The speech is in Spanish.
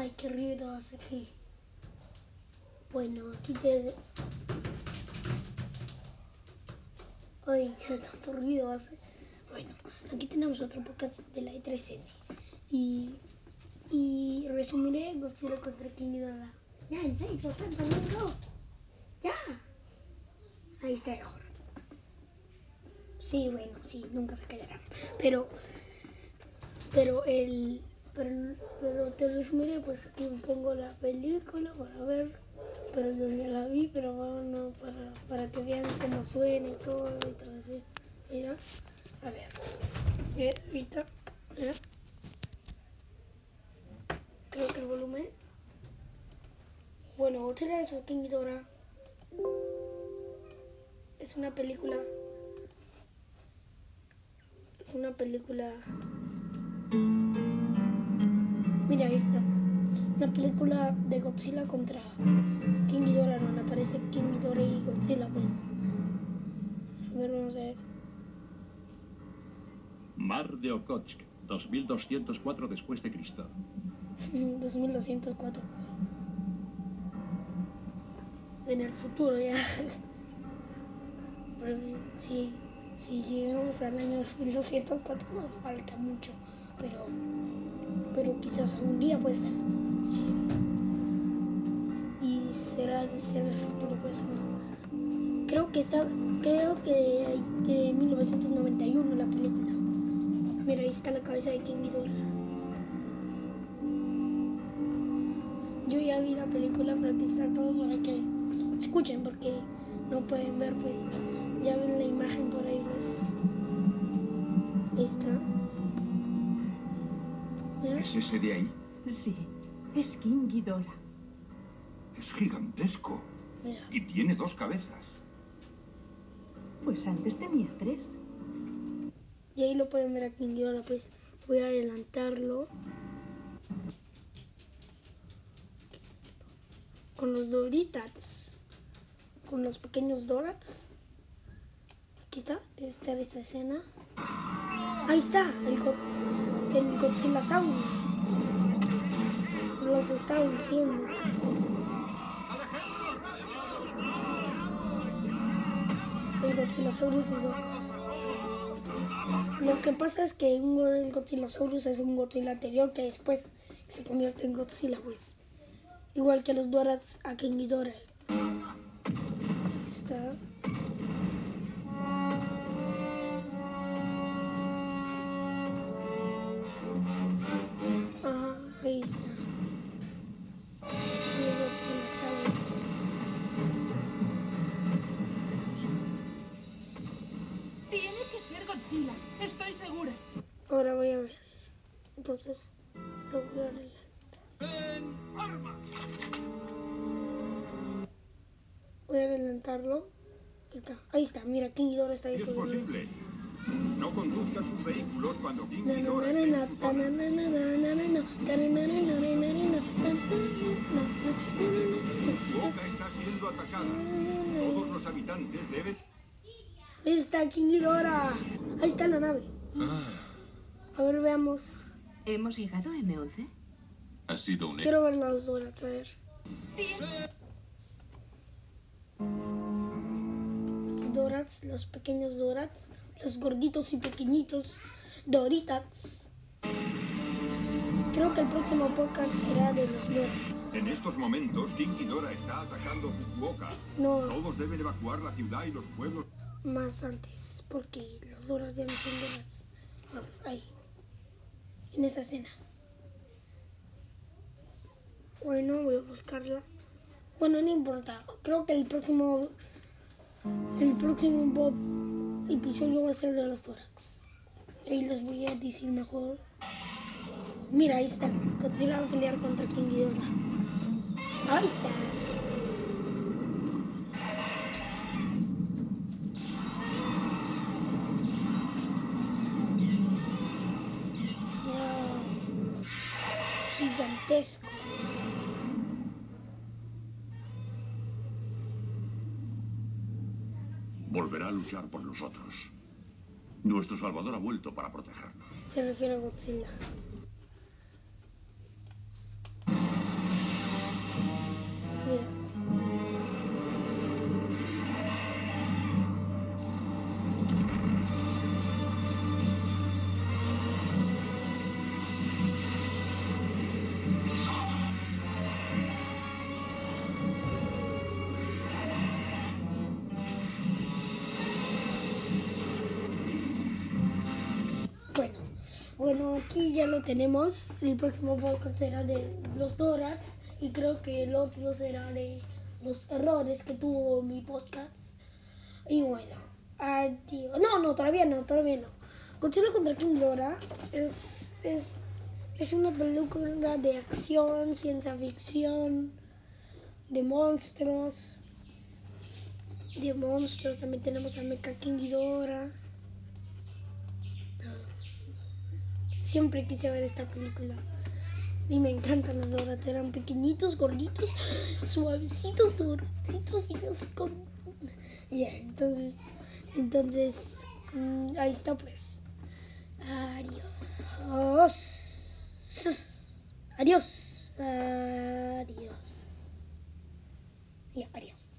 Ay, qué ruido hace aquí. Bueno, aquí te... Ay, qué tanto ruido hace. Bueno, aquí tenemos otro podcast de la E3N. Y, y resumiré Godzilla contra King Ghidorah. Ya, en serio, ruido. Ya. Ahí está mejor. Sí, bueno, sí, nunca se callarán. Pero, pero el, pero, pero te resumiré, pues aquí pongo la película para ver. Pero yo ya la vi, pero bueno, para, para que vean cómo suena y todo y todo así. Mira, a ver. Mira, ahorita, mira. Creo que el volumen. Bueno, Godzilla es King Ghidorah. Es una película. Es una película. Ahí está. Una película de Godzilla contra King Ghidorah. Donde aparece King Ghidorah y Godzilla, pues. A ver, vamos a ver. Mar de Okhotsk, 2204 después de Cristo. 2204. En el futuro ya. Pero si, si, si llegamos al año 2204 nos falta mucho. Pero, pero quizás algún día pues sí. Y será, será el futuro pues. Creo que está, creo que de 1991 la película. Mira, ahí está la cabeza de King Ghidorah. Yo ya vi la película, pero aquí está todo para que escuchen, porque no pueden ver, pues ya ven la imagen por ahí, pues. Ahí está. ¿Es ese de ahí? Sí, es King Ghidorah. Es gigantesco. mira. Y tiene dos cabezas. Pues antes tenía tres. Y ahí lo pueden ver aquí en Ghidorah, pues voy a adelantarlo. Con los Doritats. Con los pequeños Dorats. Aquí está, debe estar esta escena. Ahí está, el, el Godzillasaurus. Los está venciendo. El Godzillasaurus hizo. Lo que pasa es que un el Godzillasaurus es un Godzilla anterior que después se convierte en Godzilla, pues. Igual que los Dorats a King Ghidorah. Ahí está. Ser Godzilla, estoy segura. Ahora voy a ver. Entonces, lo voy a arreglar. Voy a adelantarlo. Ahí está, ahí está. mira, King Ghidorah está ahí Es posible. No conduzcan sus vehículos cuando King Ghidorah esté en zona. Su boca está siendo atacada. Todos los habitantes deben... Ahí está King Ghidorah. Ahí está la nave. A ver, veamos. ¿Hemos llegado a M11? Ha sido un Quiero ver los Dorats, a ver. Los Dorats, los pequeños Dorats, los gorditos y pequeñitos Doritats. Creo que el próximo podcast será de los Dorats. En estos momentos, King Ghidorah está atacando Fukuoka. No, Todos deben evacuar la ciudad y los pueblos. Más antes, porque los Dorats ya no son Dorats. Vamos, ahí. En esa escena. Bueno, voy a buscarla. Bueno, no importa. Creo que el próximo. El próximo episodio va a ser de los tórax. Ahí les voy a decir mejor. Mira, ahí está. Godzilla va a pelear contra King Ghidorah. Ahí está. Gigantesco. Volverá a luchar por nosotros. Nuestro Salvador ha vuelto para protegernos. Se refiere a Godzilla. Ahí ya lo tenemos. El próximo podcast será de los Dorats y creo que el otro será de los errores que tuvo mi podcast. Y bueno, adiós. No, no, todavía no, todavía no. Godzilla contra King Ghidorah es, es, es una película de acción, ciencia ficción, de monstruos. De monstruos, también tenemos a Mecha King Ghidorah. Siempre quise ver esta película. Y me encantan los Dorats. Eran pequeñitos, gorditos, suavecitos, doraditos y los con... Ya, entonces, entonces, mm, ahí está pues. Adiós. Adiós. Adiós. Ya, adiós.